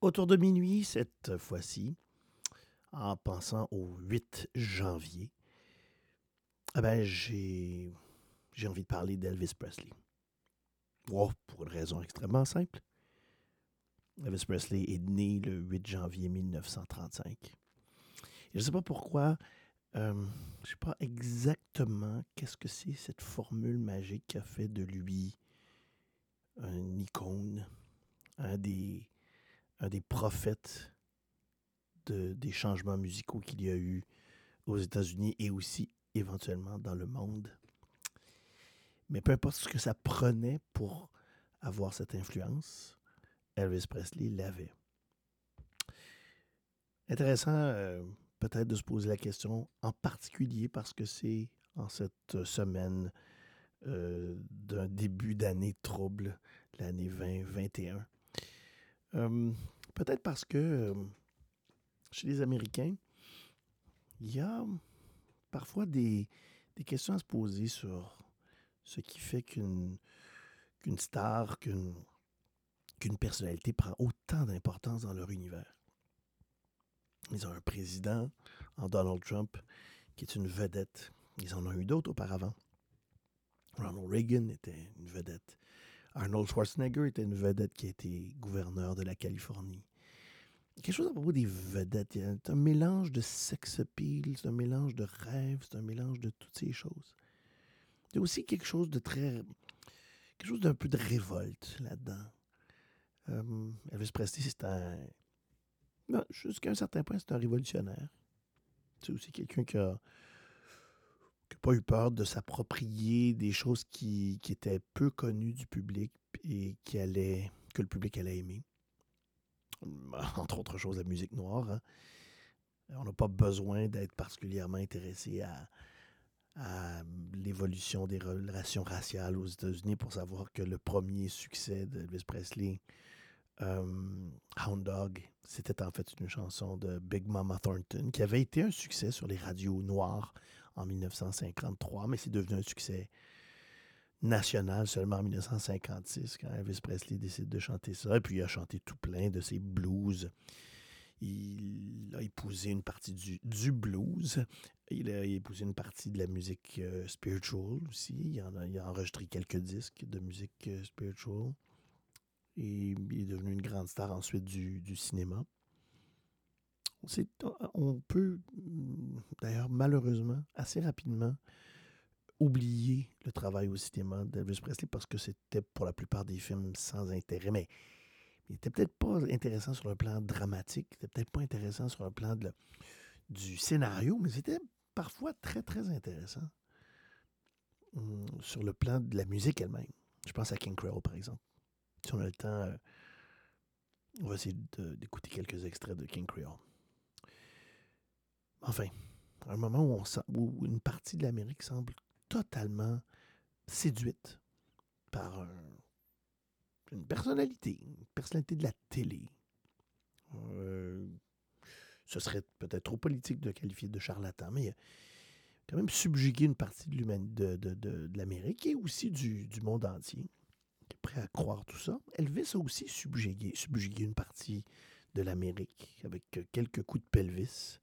Autour de minuit, cette fois-ci, en pensant au 8 janvier, eh ben, j'ai, envie de parler d'Elvis Presley. Pour une raison extrêmement simple. Elvis Presley est né le 8 janvier 1935. je ne sais pas pourquoi, euh, je ne sais pas exactement qu'est-ce que c'est cette formule magique qui a fait de lui un icône, un des, un des prophètes de, des changements musicaux qu'il y a eu aux États-Unis et aussi éventuellement dans le monde. Mais peu importe ce que ça prenait pour avoir cette influence, Elvis Presley l'avait. Intéressant euh, peut-être de se poser la question, en particulier parce que c'est en cette semaine euh, d'un début d'année trouble, l'année 2021. Euh, peut-être parce que chez les Américains, il y a parfois des, des questions à se poser sur ce qui fait qu'une qu'une star, qu'une qu'une personnalité prend autant d'importance dans leur univers. Ils ont un président en Donald Trump qui est une vedette. Ils en ont eu d'autres auparavant. Ronald Reagan était une vedette. Arnold Schwarzenegger était une vedette qui a été gouverneur de la Californie. Quelque chose à propos des vedettes. C'est un mélange de sex appeal, c'est un mélange de rêve, c'est un mélange de toutes ces choses. Il y a aussi quelque chose de très. quelque chose d'un peu de révolte là-dedans. Euh, Elvis Presley, c'est un. jusqu'à un certain point, c'est un révolutionnaire. C'est aussi quelqu'un qui a, pas eu peur de s'approprier des choses qui, étaient peu connues du public et que le public allait aimer. Entre autres choses, la musique noire. Hein. On n'a pas besoin d'être particulièrement intéressé à, l'évolution des relations raciales aux États-Unis pour savoir que le premier succès d'Elvis Presley, euh, Hound Dog, c'était en fait une chanson de Big Mama Thornton qui avait été un succès sur les radios noires en 1953, mais c'est devenu un succès national seulement en 1956 quand Elvis Presley décide de chanter ça. Et puis il a chanté tout plein de ses blues il a épousé une partie du, blues. Il a épousé une partie de la musique euh, spiritual aussi. Il, a, enregistré quelques disques de musique euh, spiritual. Et il est devenu une grande star ensuite du cinéma. On peut, d'ailleurs, malheureusement, assez rapidement, oublier le travail au cinéma d'Elvis Presley parce que c'était pour la plupart des films sans intérêt. Mais il était peut-être pas intéressant sur le plan dramatique, il était peut-être pas intéressant sur le plan du scénario, mais c'était parfois très, très intéressant sur le plan de la musique elle-même. Je pense à King Creole, par exemple. Si on a le temps, euh, on va essayer d'écouter quelques extraits de King Creole. Enfin, un moment où, une partie de l'Amérique semble totalement séduite par un une personnalité, une personnalité de la télé. Euh, ce serait peut-être trop politique de qualifier de charlatan, mais il a quand même subjugué une partie de, l'Amérique et aussi du, du, monde entier. Qui est prêt à croire tout ça. Elvis a aussi subjugué, subjugué une partie de l'Amérique avec quelques coups de pelvis,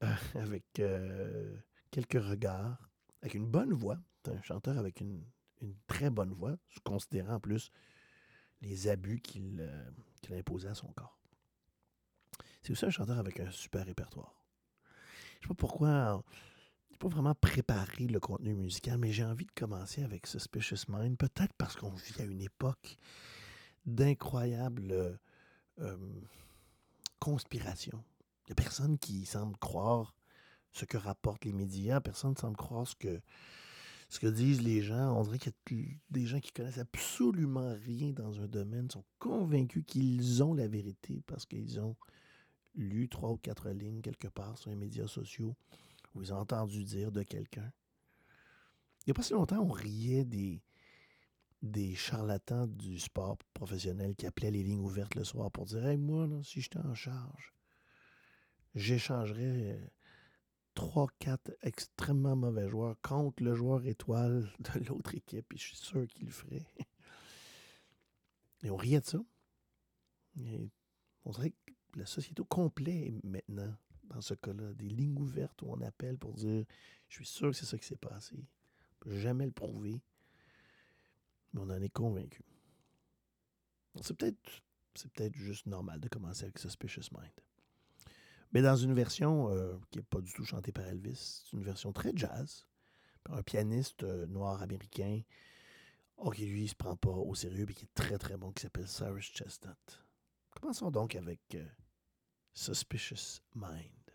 avec euh, quelques regards, avec une bonne voix. C'est un chanteur avec une, très bonne voix, considérant en plus les abus qu'il euh, qu a imposés à son corps. C'est aussi un chanteur avec un super répertoire. Je ne sais pas pourquoi n'ai pas vraiment préparé le contenu musical, mais j'ai envie de commencer avec Suspicious Mind, peut-être parce qu'on vit à une époque d'incroyables euh, euh, conspirations. Il n'y a personne qui semble croire ce que rapportent les médias, personne ne semble croire ce que ce que disent les gens. On dirait qu'il y a des gens qui connaissent absolument rien dans un domaine, sont convaincus qu'ils ont la vérité parce qu'ils ont lu trois ou quatre lignes quelque part sur les médias sociaux ou ils ont entendu dire de quelqu'un. Il n'y a pas si longtemps, on riait des, des charlatans du sport professionnel qui appelaient les lignes ouvertes le soir pour dire Hey, moi, si j'étais en charge, j'échangerais trois, quatre extrêmement mauvais joueurs contre le joueur étoile de l'autre équipe. Et je suis sûr qu'il le ferait. Et on riait de ça. On dirait que la société au complet est maintenant, dans ce cas-là, des lignes ouvertes où on appelle pour dire Je suis sûr que c'est ça qui s'est passé. On peut jamais le prouver, mais on en est convaincu. C'est peut-être c'est peut-être juste normal de commencer avec Suspicious Mind. Mais dans une version euh, qui n'est pas du tout chantée par Elvis, c'est une version très jazz, par un pianiste euh, noir américain, qui lui, il se prend pas au sérieux, mais qui est très très bon, qui s'appelle Cyrus Chestnut. Commençons donc avec euh, Suspicious Mind.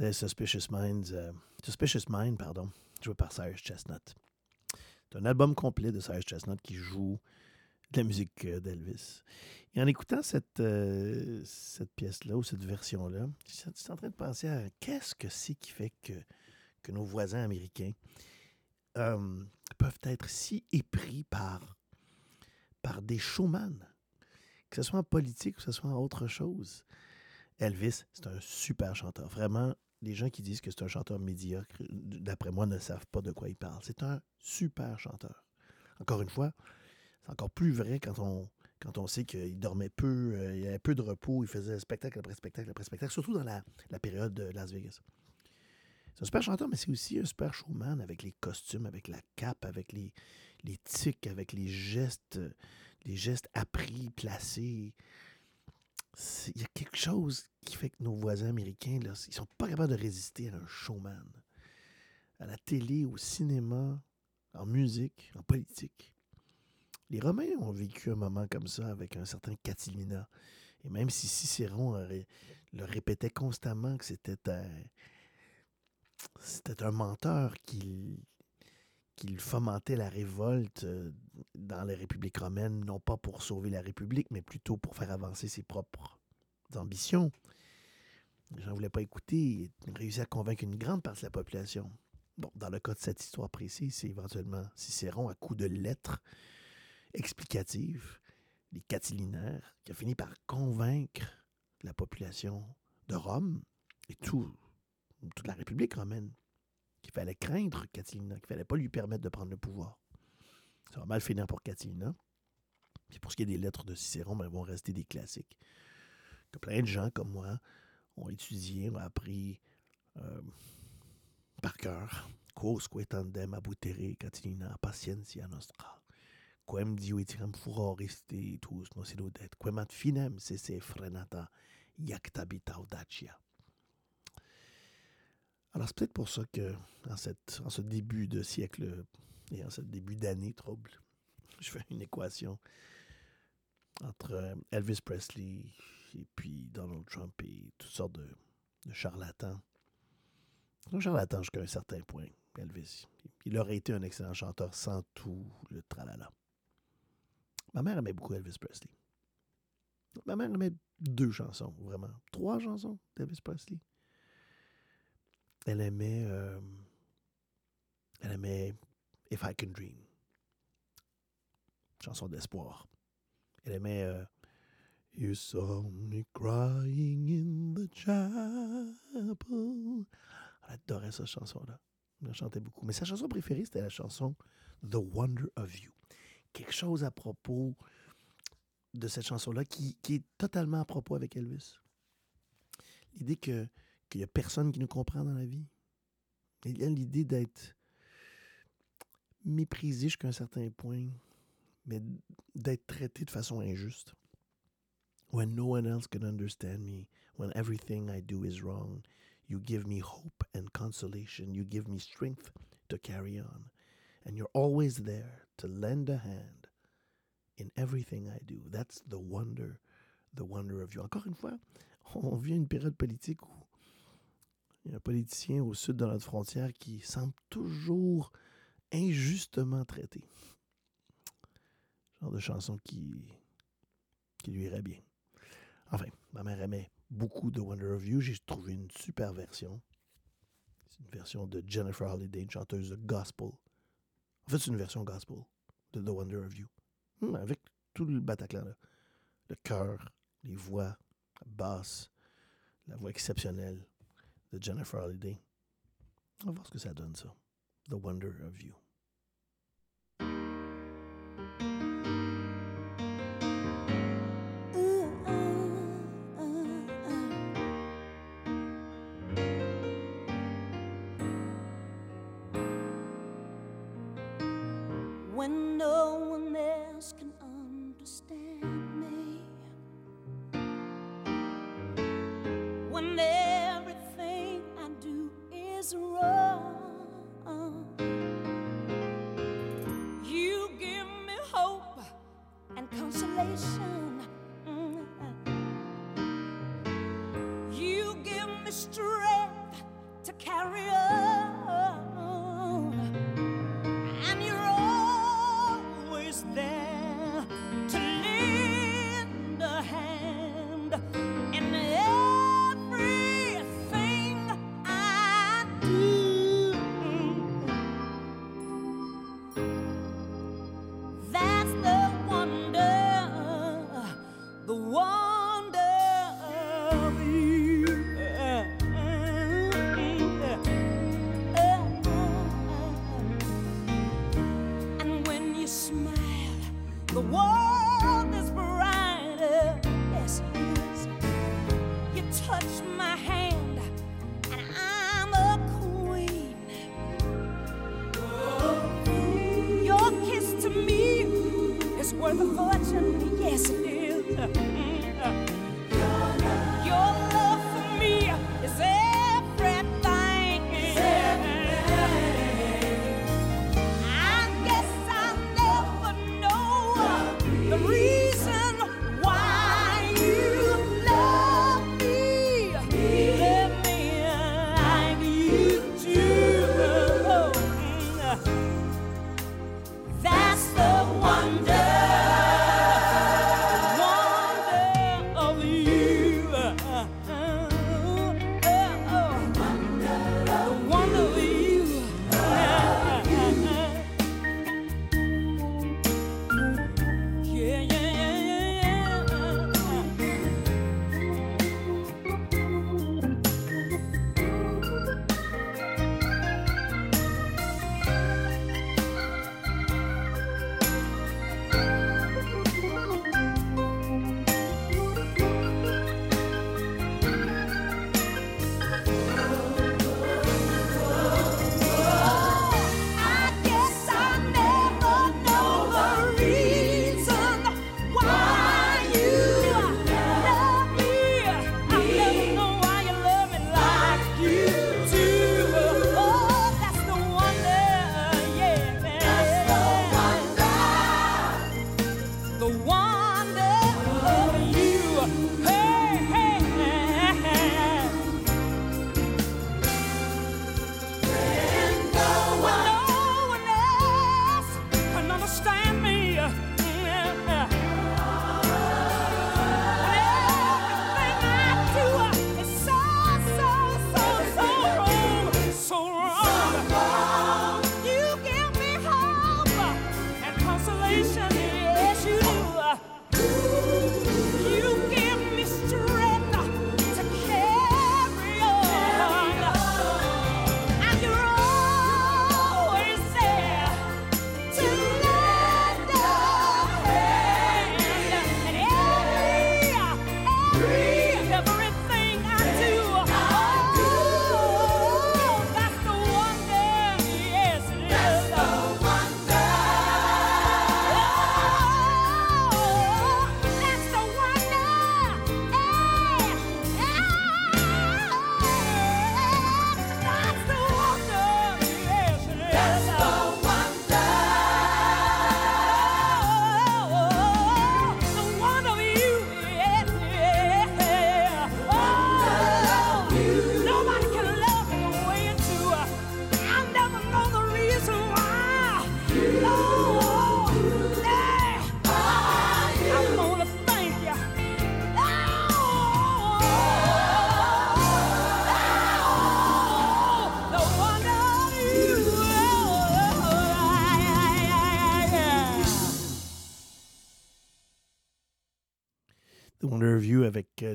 Suspicious Minds, euh, Suspicious Mind, pardon, joué par Cyrus Chestnut. C'est un album complet de Cyrus Chestnut qui joue de la musique euh, d'Elvis. Et en écoutant cette, euh, cette pièce-là ou cette version-là, je suis en train de penser à qu'est-ce que c'est qui fait que, que nos voisins américains peuvent être si épris par, par des showman, que ce soit en politique ou que ce soit en autre chose. Elvis, c'est un super chanteur. Vraiment, les gens qui disent que c'est un chanteur médiocre, d'après moi, ne savent pas de quoi il parle. C'est un super chanteur. Encore une fois, c'est encore plus vrai quand on, quand on sait qu'il dormait peu, euh, il avait peu de repos, il faisait spectacle après spectacle après spectacle, surtout dans la, la période de Las Vegas. C'est un super chanteur, mais c'est aussi un super showman avec les costumes, avec la cape, avec les, les tics, avec les gestes, les gestes appris, placés. Il y a quelque chose qui fait que nos voisins américains, là, ils sont pas capables de résister à un showman. À la télé, au cinéma, en musique, en politique. Les Romains ont vécu un moment comme ça avec un certain Catilina. Et même si Cicéron le répétait constamment que c'était un, c'était un menteur qu'il qu'il fomentait la révolte euh, dans les républiques romaines, non pas pour sauver la République, mais plutôt pour faire avancer ses propres ambitions. Les gens ne voulaient pas écouter. Réussit à convaincre une grande partie de la population. Dans le cas de cette histoire précise, c'est éventuellement Cicéron à coup de lettres explicatives, les catilinaires, qui a fini par convaincre la population de Rome et tout, toute la République romaine qu'il fallait craindre Catilina, qu'il fallait pas lui permettre de prendre le pouvoir. Ça va mal finir pour Catilina. Puis pour ce qui est des lettres de Cicéron, ben, elles vont rester des classiques. Que plein de gens comme moi ont étudié, ont appris euh, par cœur. Quosque tandem abutere Catilina patientia nostra. Quem dio etiam furoriste tous nos iludet. Quem ad finem se frenata iactabit audacia. Alors, c'est peut-être pour ça que, en, cette, en ce début de siècle et en ce début d'année trouble, je fais une équation entre euh, Elvis Presley et puis Donald Trump et toutes sortes de, de charlatans. Un charlatan jusqu'à un certain point, Elvis. Il aurait été un excellent chanteur sans tout le tralala. Ma mère aimait beaucoup Elvis Presley. Ma mère aimait deux chansons, vraiment. Trois chansons d'Elvis Presley. Elle aimait, euh, elle aimait If I Can Dream, chanson d'espoir. Elle aimait euh, You saw me crying in the chapel. Elle adorait cette chanson-là. Elle chantait beaucoup. Mais sa chanson préférée, c'était la chanson The Wonder of You. Quelque chose à propos de cette chanson-là qui, est totalement à propos avec Elvis. L'idée qu'il n'y a personne qui nous comprend dans la vie. L'idée d'être méprisé jusqu'à un certain point, mais d'être traité de façon injuste. When no one else can understand me, when everything I do is wrong, you give me hope and consolation, you give me strength to carry on, and you're always there to lend a hand in everything I do. That's the wonder, the wonder of you. Encore une fois, on vit une période politique où il y a un politicien au sud de notre frontière qui semble toujours injustement traité. Genre de chanson qui, qui lui irait bien. Enfin, ma mère aimait beaucoup de Wonder of You. J'ai trouvé une super version. C'est une version de Jennifer Holliday, une chanteuse de gospel. En fait, c'est une version gospel de The Wonder of You. Hmm, avec tout le Bataclan là. Le chœur, les voix, la basse, la voix exceptionnelle de Jennifer Holliday. On va voir ce que ça donne, ça. The Wonder of You.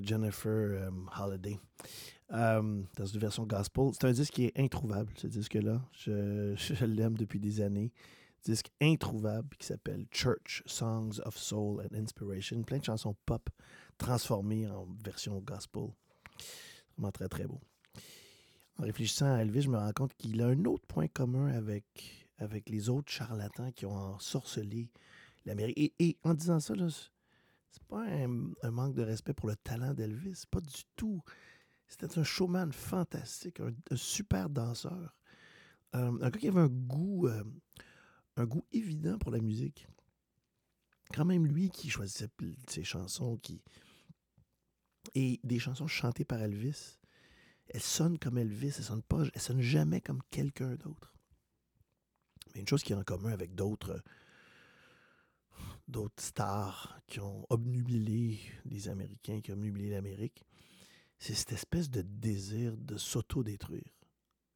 Jennifer euh, Holiday. Euh, dans une version gospel. C'est un disque qui est introuvable, ce disque-là. Je, l'aime depuis des années. Disque introuvable qui s'appelle Church Songs of Soul and Inspiration. Plein de chansons pop transformées en version gospel. Vraiment très, très beau. En réfléchissant à Elvis, je me rends compte qu'il a un autre point commun avec, avec les autres charlatans qui ont ensorcelé l'Amérique. Et, et en disant ça, là, c'est pas un, manque de respect pour le talent d'Elvis. Pas du tout. C'était un showman fantastique, un, super danseur. Euh, un gars qui avait un goût, euh, un goût évident pour la musique. Quand même lui qui choisissait ses chansons, qui et des chansons chantées par Elvis, elles sonnent comme Elvis, elles sonnent elles sonnent jamais comme quelqu'un d'autre. Mais une chose qui est en commun avec d'autres d'autres stars qui ont obnubilé les Américains, qui ont obnubilé l'Amérique, c'est cette espèce de désir de s'auto-détruire.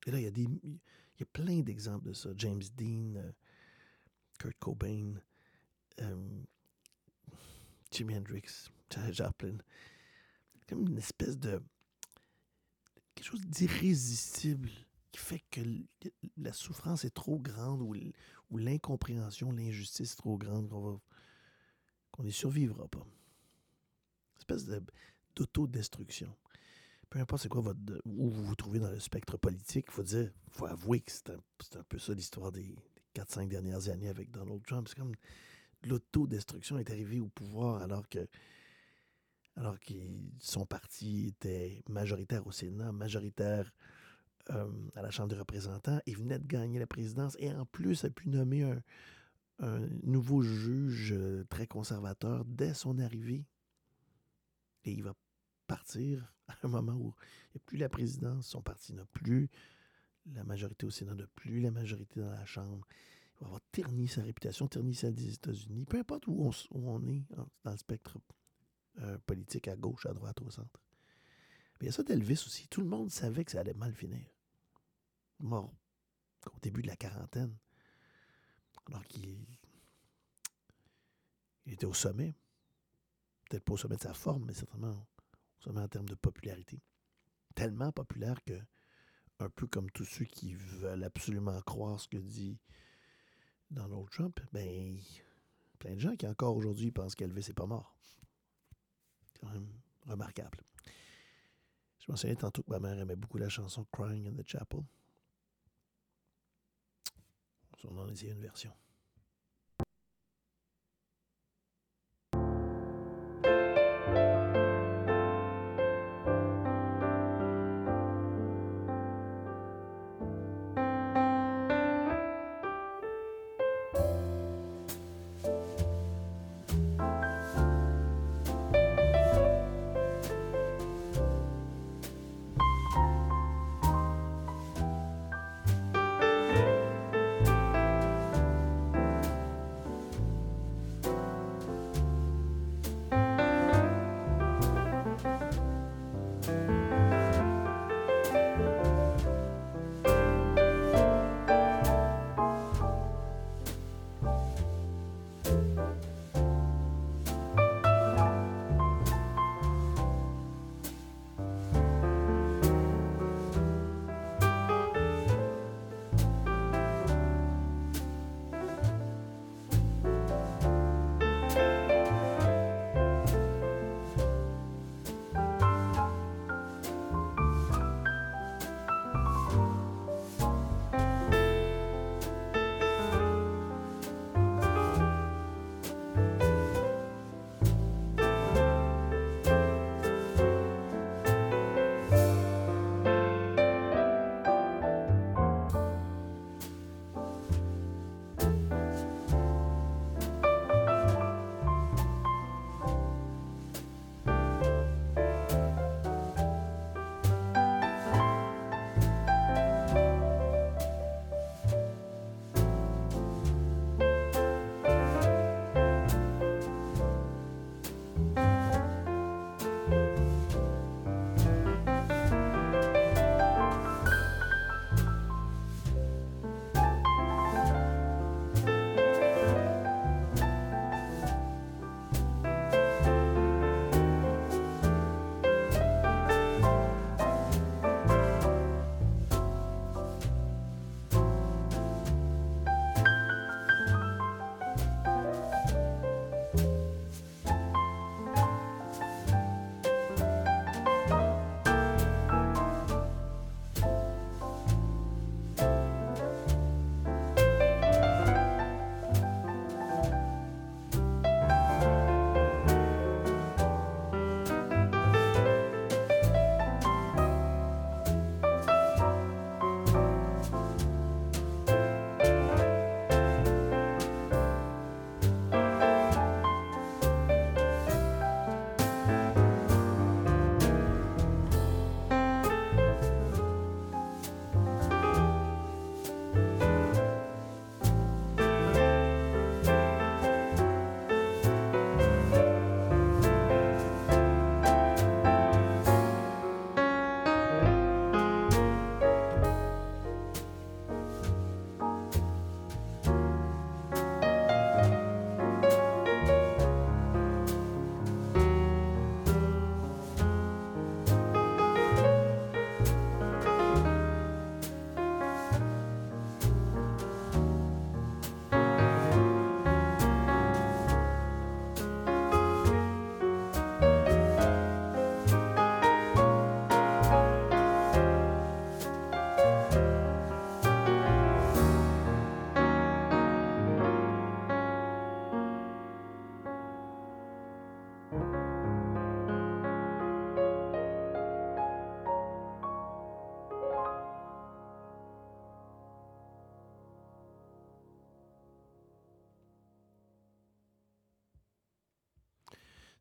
Et là, il y a, des, il y a plein d'exemples de ça. James Dean, euh, Kurt Cobain, euh, Jimi Hendrix, Janis Joplin. Comme une espèce de... quelque chose d'irrésistible qui fait que la souffrance est trop grande ou l'incompréhension, l'injustice est trop grande qu'on va qu'on n'y survivra pas. Espèce de- d'autodestruction. Peu importe c'est quoi votre, où vous vous trouvez dans le spectre politique, il faut dire, faut avouer que c'est un, un peu ça l'histoire des, des 4-5 dernières années avec Donald Trump. C'est comme l'autodestruction est arrivée au pouvoir alors que alors que son parti était majoritaire au Sénat, majoritaire euh, à la Chambre des représentants, il venait de gagner la présidence et en plus a pu nommer un, un nouveau juge euh, très conservateur dès son arrivée. Et il va partir à un moment où il n'y a plus la présidence, son parti n'a plus la majorité au Sénat, n'a plus la majorité dans la Chambre. Il va avoir terni sa réputation, terni celle des États-Unis, peu importe où on, est dans le spectre euh, politique, à gauche, à droite, au centre. Il y a ça d'Elvis aussi. Tout le monde savait que ça allait mal finir. Mort au début de la quarantaine. Alors qu'il il était au sommet. Peut-être pas au sommet de sa forme, mais certainement au sommet en termes de popularité. Tellement populaire que, un peu comme tous ceux qui veulent absolument croire ce que dit Donald Trump, ben, plein de gens qui encore aujourd'hui pensent qu'Elvis n'est pas mort. C'est quand même remarquable. Je mentionnais tantôt que ma mère aimait beaucoup la chanson Crying in the Chapel. On en essayer une version.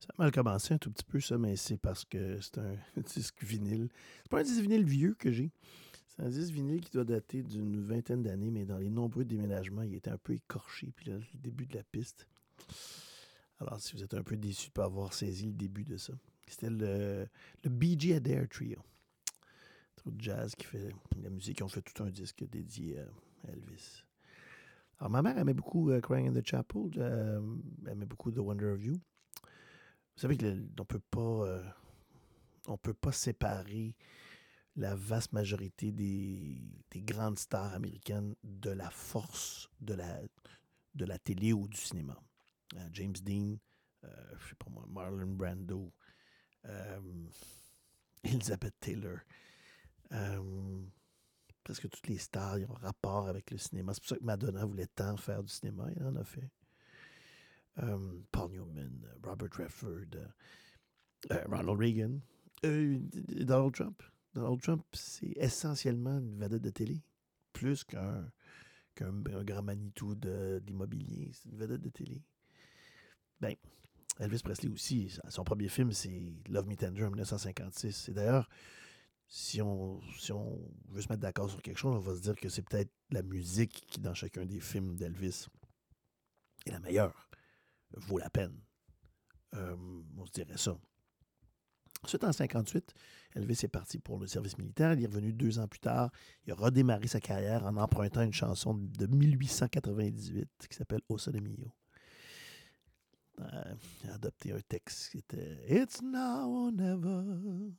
Ça a mal commencé un tout petit peu, ça, mais c'est parce que c'est un disque vinyle. C'est pas un disque vinyle vieux que j'ai. C'est un disque vinyle qui doit dater d'une vingtaine d'années, mais dans les nombreux déménagements, il était un peu écorché. Puis là, le début de la piste. Alors, si vous êtes un peu déçu de ne pas avoir saisi le début de ça, c'était le, le BG Adair Trio. Trop de jazz qui fait la musique. Ont fait tout un disque dédié à Elvis. Alors, ma mère aimait beaucoup euh, Crying in the Chapel. euh, elle aimait beaucoup The Wonder of You. Vous savez qu'on peut pas, euh, on peut pas séparer la vaste majorité des, des grandes stars américaines de la force de la, de la télé ou du cinéma. Euh, James Dean, euh, je sais pas moi, Marlon Brando, Elizabeth Taylor. presque toutes les stars ils ont rapport avec le cinéma. C'est pour ça que Madonna voulait tant faire du cinéma. Elle en a fait. Euh, Paul Newman, Robert Redford, euh, euh, Ronald Reagan, Donald Trump. Donald Trump, c'est essentiellement une vedette de télé, plus qu'un qu'un un grand Manitou l'immobilier. C'est une vedette de télé. Ben, Elvis Presley aussi, son premier film, c'est Love Me Tender en 1956. Et d'ailleurs, si on veut se mettre d'accord sur quelque chose, on va se dire que c'est peut-être la musique qui, dans chacun des films d'Elvis, est la meilleure, vaut la peine. Euh, on se dirait ça. Ensuite, en 58, Elvis est parti pour le service militaire. Il est revenu deux ans plus tard. Il a redémarré sa carrière en empruntant une chanson de 1898 qui s'appelle Ossa de Mio. Il a adopté un texte qui était It's now or never.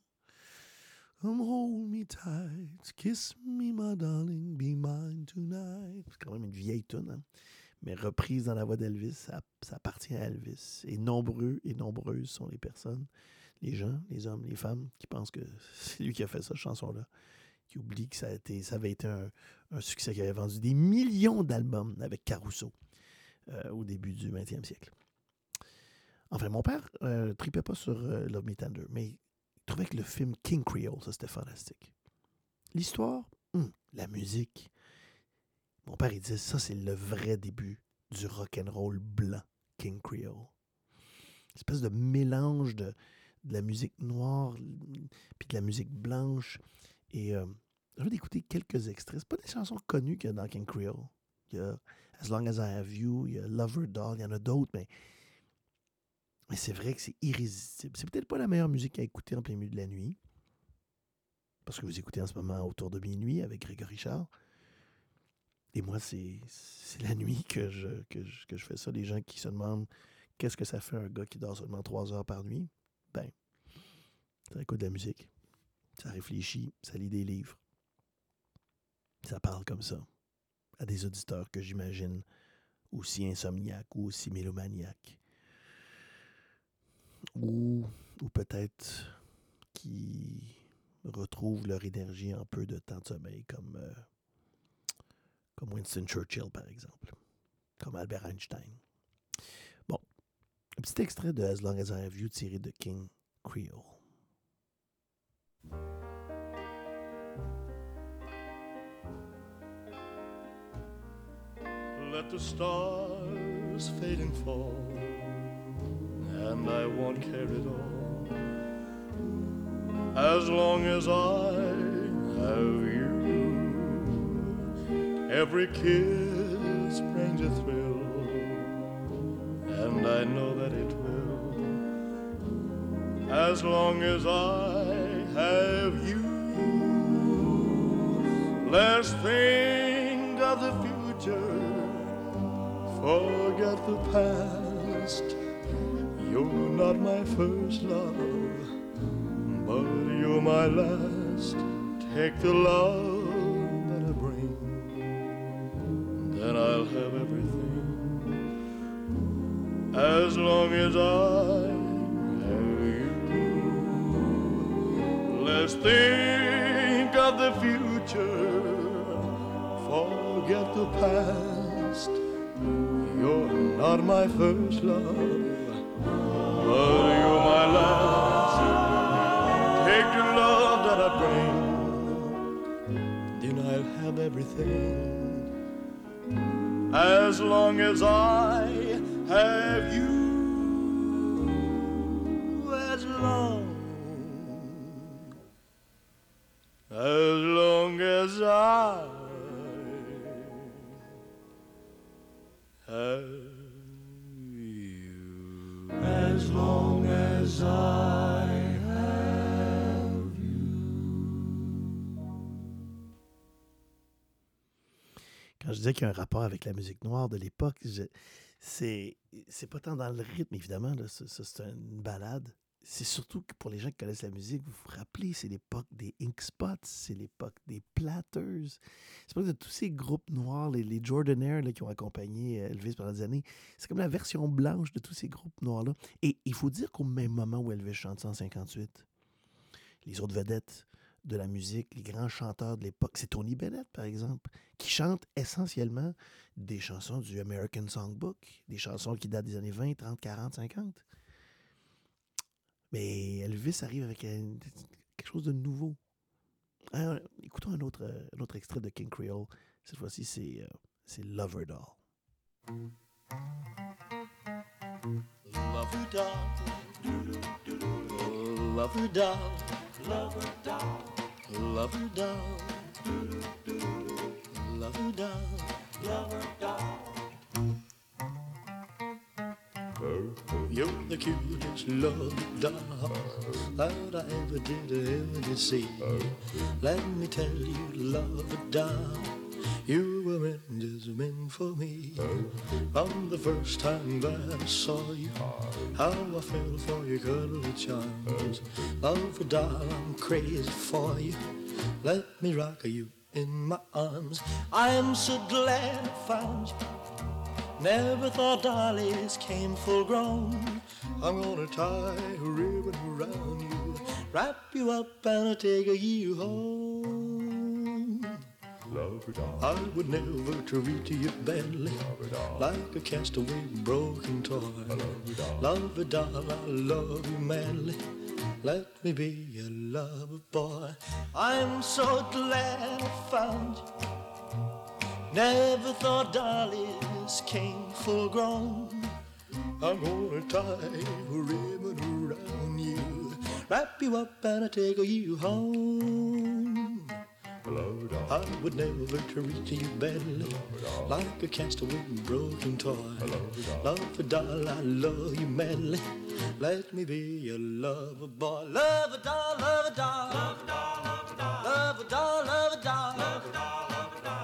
Come hold me tight, kiss me, my darling, be mine tonight. C'est quand même une vieille tune, hein? Mais reprise dans la voix d'Elvis, ça, appartient à Elvis. Et nombreux et nombreuses sont les personnes, les gens, les hommes, les femmes, qui pensent que c'est lui qui a fait cette chanson-là, qui oublient que ça, a été, ça avait été un, succès qui avait vendu des millions d'albums avec Caruso euh, au début du 20e siècle. Enfin, mon père ne tripait pas sur euh, Love Me Tender, mais il trouvait que le film King Creole, ça c'était fantastique. L'histoire, hum, la musique. Mon père, il disait ça, c'est le vrai début du rock and roll blanc, King Creole. Une espèce de mélange de, la musique noire puis de la musique blanche. Et euh, je vais d'écouter quelques extraits. C'est pas des chansons connues qu'il y a dans King Creole. Il y a As Long As I Have You, il y a Lover Doll, il y en a d'autres, mais c'est vrai que c'est irrésistible. C'est peut-être pas la meilleure musique à écouter en plein milieu de la nuit. Parce que vous écoutez en ce moment autour de minuit avec Grégory Charles. Et moi, c'est la nuit que je, que, je, que je fais ça. Les gens qui se demandent qu'est-ce que ça fait un gars qui dort seulement trois heures par nuit? Ben, ça écoute de la musique. Ça réfléchit, ça lit des livres. Ça parle comme ça à des auditeurs que j'imagine aussi insomniaques ou aussi mélomaniaques ou, ou peut-être qui retrouvent leur énergie en peu de temps de sommeil, comme, euh, comme Winston Churchill, par exemple, comme Albert Einstein. Bon, un petit extrait de As Long As I Have You tiré de King Creole. Let the stars fade and fall, and I won't care at all. As long as I have every kiss brings a thrill, and I know that it will. As long as I have you, let's think of the future forget the past. You're not my first love, but you're my last. Take the love As long as I have you, let's think of the future. Forget the past. You're not my first love, but you're my last. Take the love that I bring, then I'll have everything. As long as I Quand je disais qu'il y a un rapport avec la musique noire de l'époque, c'est pas tant dans le rythme, évidemment, c'est une balade. C'est surtout que pour les gens qui connaissent la musique, vous vous rappelez, c'est l'époque des Ink Spots, c'est l'époque des Platters. C'est l'époque de tous ces groupes noirs, les, les Jordanaires là, qui ont accompagné euh, Elvis pendant des années. C'est comme la version blanche de tous ces groupes noirs-là. Et il faut dire qu'au même moment où Elvis chante ça en 58, les autres vedettes de la musique, les grands chanteurs de l'époque, c'est Tony Bennett, par exemple, qui chante essentiellement des chansons du American Songbook, des chansons qui datent des années 20, 30, 40, 50. Mais Elvis arrive avec quelque chose de nouveau. Écoutons un autre, extrait de King Creole. Cette fois-ci, c'est euh, Lover Doll. Love her doll, love her doll, love her doll, love her doll, love her doll, love her doll. You're the cutest love doll that I ever did, ever did see. Let me tell you, love doll, you were meant, just meant for me. From the first time that I saw you, how I fell for your cuddly charms. Love doll, I'm crazy for you. Let me rock you in my arms. I'm so glad I found you. Never thought dollies came full grown. I'm gonna tie a ribbon around you, wrap you up and i take you home. I would never treat you badly, like a castaway broken toy. Love a doll, I love you madly. Let me be your lover boy. I'm so glad I found you. Never thought dollies came full grown. I'm gonna tie a ribbon around you, wrap you up and I take you home. I would never treat you badly like a castaway broken toy. Love a doll, I love you madly. Let me be your lover boy. Love a doll, love a doll. Love a doll, love a doll. Love a doll, love a doll.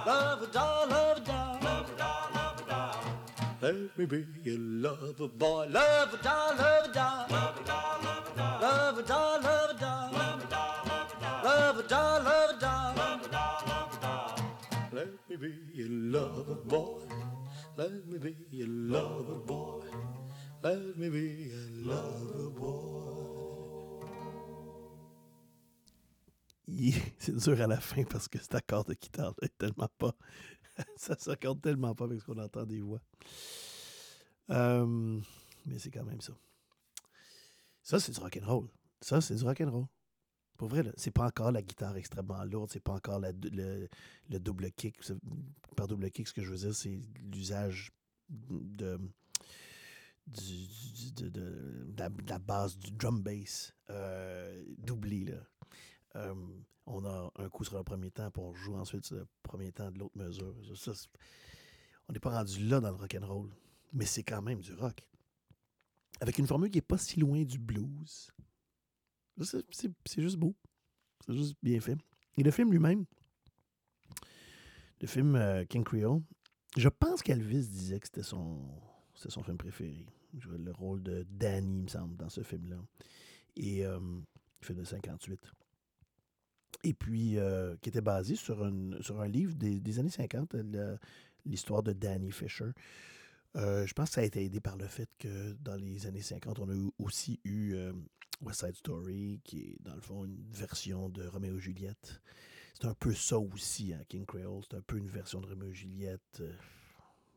Love a doll, love a doll. Love a doll, love a doll. Let me be your lover boy. Love a doll, love a doll. Love a doll, love a doll. Love a doll, love a doll. Love a doll. Love a doll, love a doll, love a doll, love a doll, love a doll. Let me be your lover boy. Let me be your lover boy. Let me be your lover boy. Il- C'est dur à la fin parce que cet accord de guitare est tellement pas. ça s'accorde tellement pas avec ce qu'on entend des voix. Euh, mais c'est quand même ça. Ça, c'est du rock'n'roll. Ça, c'est du rock'n'roll. Pour vrai, c'est pas encore la guitare extrêmement lourde, c'est pas encore le, le double kick. Par double kick, ce que je veux dire, c'est l'usage de, la, base du drum bass euh, doublé. Là. Euh, on a un coup sur le premier temps, puis on joue ensuite sur le premier temps de l'autre mesure. On n'est pas rendu là dans le rock and roll, mais c'est quand même du rock. Avec une formule qui n'est pas si loin du blues. C'est juste beau. C'est juste bien fait. Et le film lui-même, le film euh, King Creole, je pense qu'Elvis disait que c'était son, son film préféré. Le rôle de Danny, il me semble, dans ce film-là. Et euh, film de 58 et puis euh, qui était basé sur, sur un livre des, des années 50, le- l'histoire de Danny Fisher. Euh, je pense que ça a été aidé par le fait que dans les années 50, on a aussi eu euh, West Side Story, qui est dans le fond une version de Roméo et Juliette. C'est un peu ça aussi, hein, King Creole. C'est un peu une version de Roméo et Juliette. euh,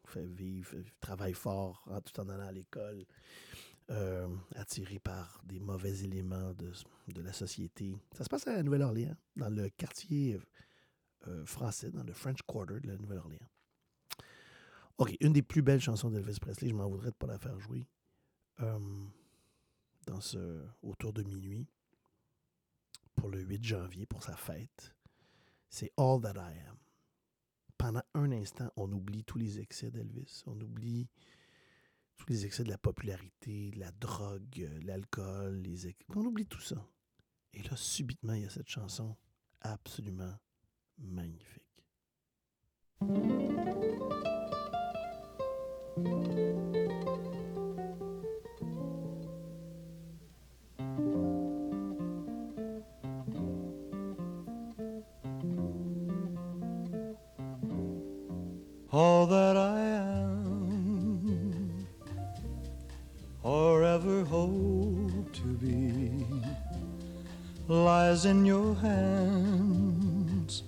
fait vivre, travaille fort en, tout en allant à l'école. attiré par des mauvais éléments de, de la société. Ça se passe à Nouvelle-Orléans, dans le quartier français, dans le French Quarter de la Nouvelle-Orléans. OK, une des plus belles chansons d'Elvis Presley, je m'en voudrais de ne pas la faire jouer. euh, dans ce, autour de minuit, pour le 8 janvier, pour sa fête. C'est All That I Am. Pendant un instant, on oublie tous les excès d'Elvis. On oublie tous les excès de la popularité, de la drogue, euh, l'alcool, les On oublie tout ça. Et là, subitement, il y a cette chanson absolument magnifique. All that I am or ever hope to be lies in your hands.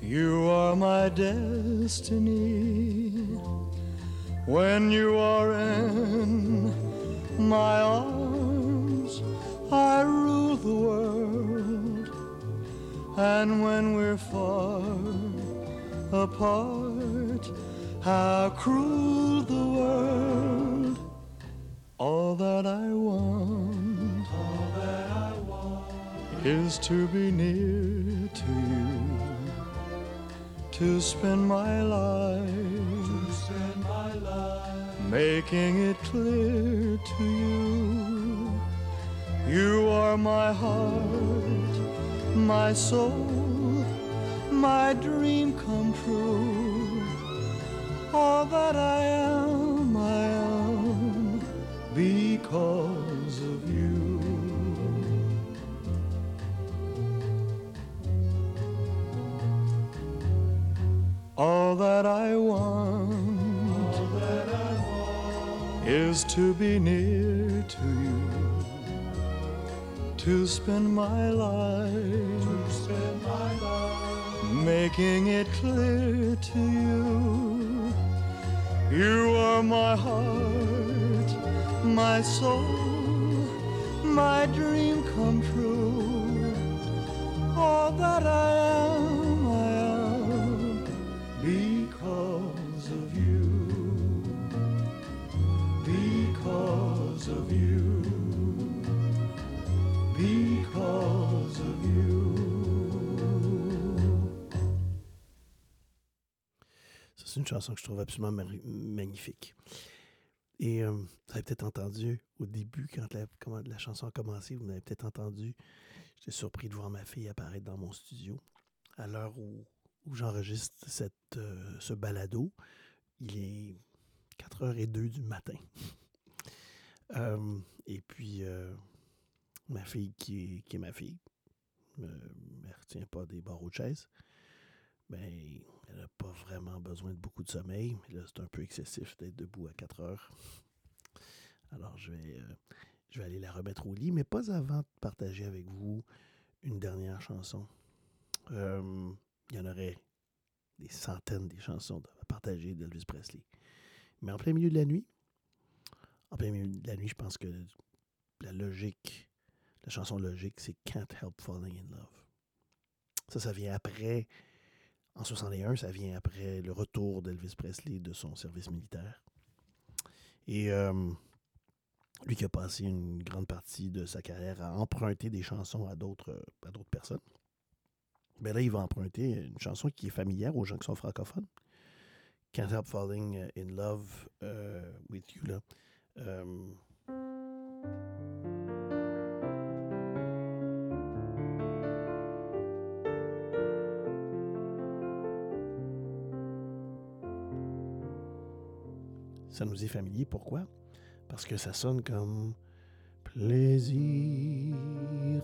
You are my destiny. When you are in my arms, I rule the world. And when we're far apart. How cruel the world. All that I want, all that I want is to be near to you. To spend my life, making it clear to you. You are my heart, my soul, my dream come true. All that I am, I am because of you. All that I want, is to be near to you to spend my life, to spend my life, making it clear to you. You are my heart, my soul, my dream come true. All that I am, une chanson que je trouve absolument magnifique. Et euh, vous avez peut-être entendu au début, quand la, la chanson a commencé, vous avez peut-être entendu, j'étais surpris de voir ma fille apparaître dans mon studio. À l'heure où, où j'enregistre euh, ce balado, il est 4h02 du matin. Euh, et puis, ma fille, qui est, qui est ma fille, ne me retient pas des barreaux de chaise, ben, elle n'a pas vraiment besoin de beaucoup de sommeil, mais là, c'est un peu excessif d'être debout à 4 heures. Alors, je vais, euh, je vais aller la remettre au lit, mais pas avant de partager avec vous une dernière chanson. Euh, il y en aurait des centaines des chansons à partager d'Elvis Presley. Mais en plein milieu de la nuit, en plein milieu de la nuit, je pense que la logique, la chanson logique, c'est Can't Help Falling in Love. Ça, ça vient après en 61, ça vient après le retour d'Elvis Presley de son service militaire. Et euh, lui qui a passé une grande partie de sa carrière à emprunter des chansons à d'autres personnes. Ben là, il va emprunter une chanson qui est familière aux gens qui sont francophones. Can't Help Falling in Love euh, with You. Là. Euh, ça nous est familier. Pourquoi? Parce que ça sonne comme plaisir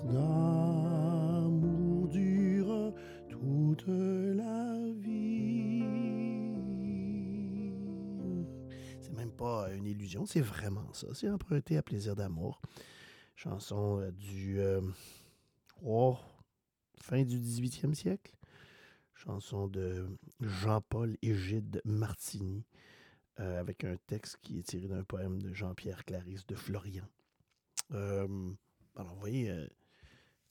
d'amour dure toute la vie. C'est même pas une illusion, c'est vraiment ça. C'est emprunté à plaisir d'amour. Chanson euh, du euh, oh, fin du 18e siècle. Chanson de Jean-Paul Égide Martini. Euh, avec un texte qui est tiré d'un poème de Jean-Pierre Clarisse de Florian. Euh, alors, vous voyez, euh,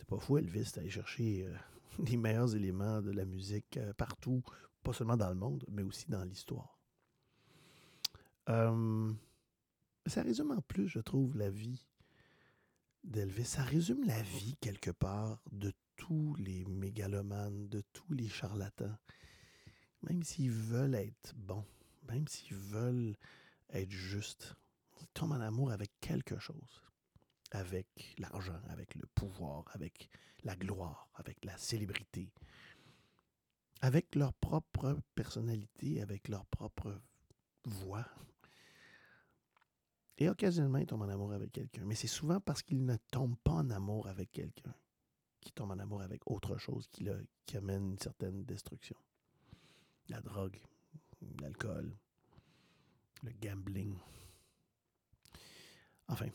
pas fou, Elvis, d'aller chercher euh, les meilleurs éléments de la musique partout, pas seulement dans le monde, mais aussi dans l'histoire. Ça résume en plus, je trouve, la vie d'Elvis. Ça résume la vie, quelque part, de tous les mégalomanes, de tous les charlatans, même s'ils veulent être bons, même s'ils veulent être justes, ils tombent en amour avec quelque chose. Avec l'argent, avec le pouvoir, avec la gloire, avec la célébrité, avec leur propre personnalité, avec leur propre voix. Et occasionnellement, ils tombent en amour avec quelqu'un. Mais c'est souvent parce qu'ils ne tombent pas en amour avec quelqu'un qu'ils tombent en amour avec autre chose qui, qui amène une certaine destruction. La drogue, l'alcool, le gambling. Enfin,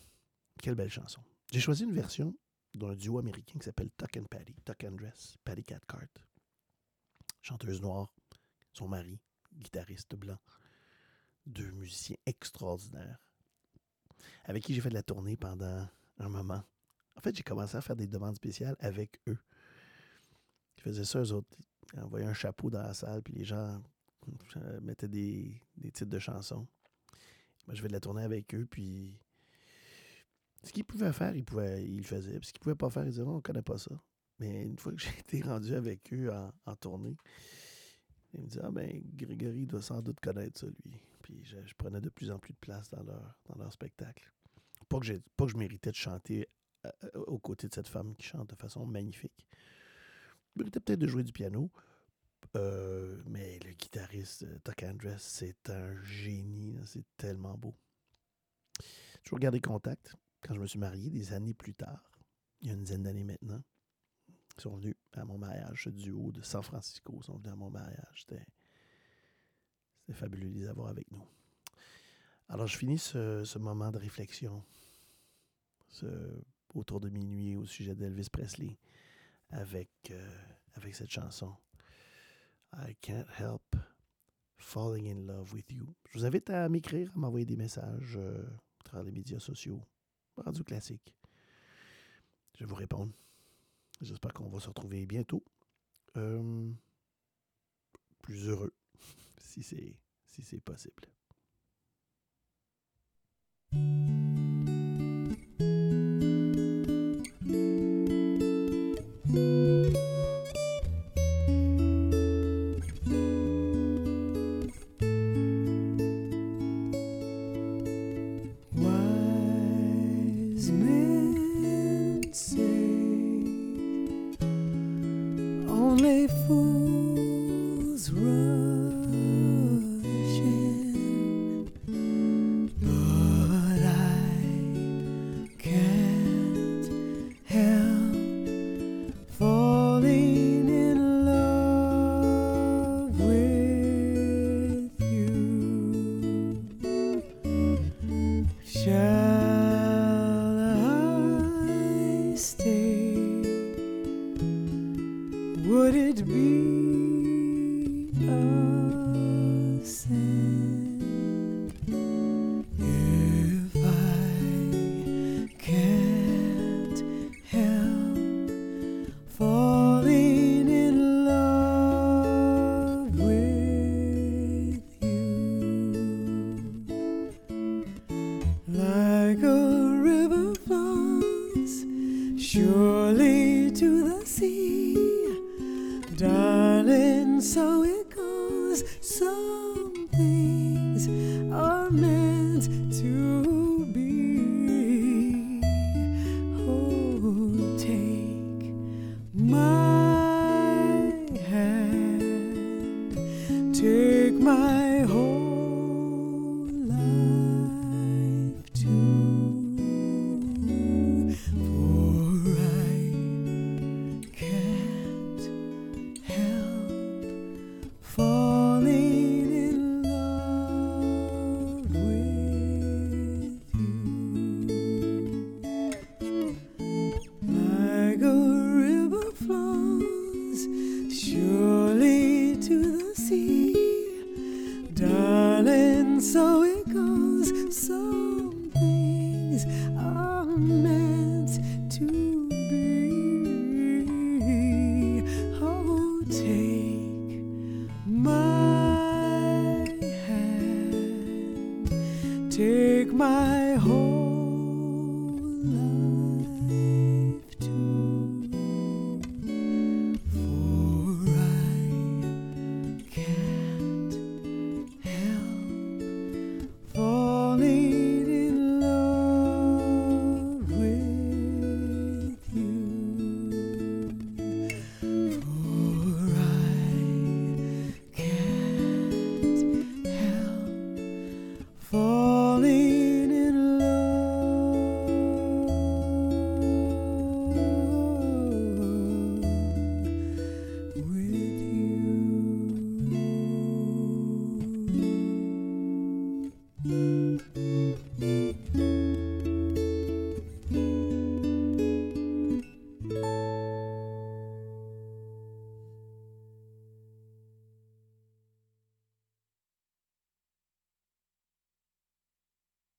quelle belle chanson. J'ai choisi une version d'un duo américain qui s'appelle Tuck and Patty, Tuck and Dress, Patty Cathcart. Chanteuse noire, son mari, guitariste blanc. Deux musiciens extraordinaires avec qui j'ai fait de la tournée pendant un moment. En fait, j'ai commencé à faire des demandes spéciales avec eux. Ils faisaient ça, eux autres. Ils envoyaient un chapeau dans la salle, puis les gens euh, mettaient des, des titres de chansons. Moi, je fais de la tournée avec eux, puis ce qu'ils pouvaient faire, ils, pouvaient, ils le faisaient. Puis ce qu'ils pouvaient pas faire, ils disaient, Oh, on connaît pas ça. Mais une fois que j'ai été rendu avec eux en, en tournée, ils me disaient, ah ben, Grégory doit sans doute connaître ça, lui. Puis je, je prenais de plus en plus de place dans leur, dans leur spectacle. Pas que, que je méritais de chanter euh, euh, aux côtés de cette femme qui chante de façon magnifique. Je méritais peut-être de jouer du piano, euh, mais le guitariste euh, Tuck Andress, c'est un génie. C'est tellement beau. Toujours gardé contact quand je me suis marié des années plus tard, il y a une dizaine d'années maintenant. Ils sont venus à mon mariage, ce duo de San Francisco. Ils sont venus à mon mariage. C'était fabuleux de les avoir avec nous. Alors, je finis ce, ce moment de réflexion ce- autour de minuit au sujet d'Elvis Presley avec, euh, avec cette chanson I Can't Help Falling in Love with You. Je vous invite à m'écrire, à m'envoyer des messages euh, à travers les médias sociaux. Rendu classique. Je vais vous répondre. J'espère qu'on va se retrouver bientôt. Euh, plus heureux, si c'est si possible.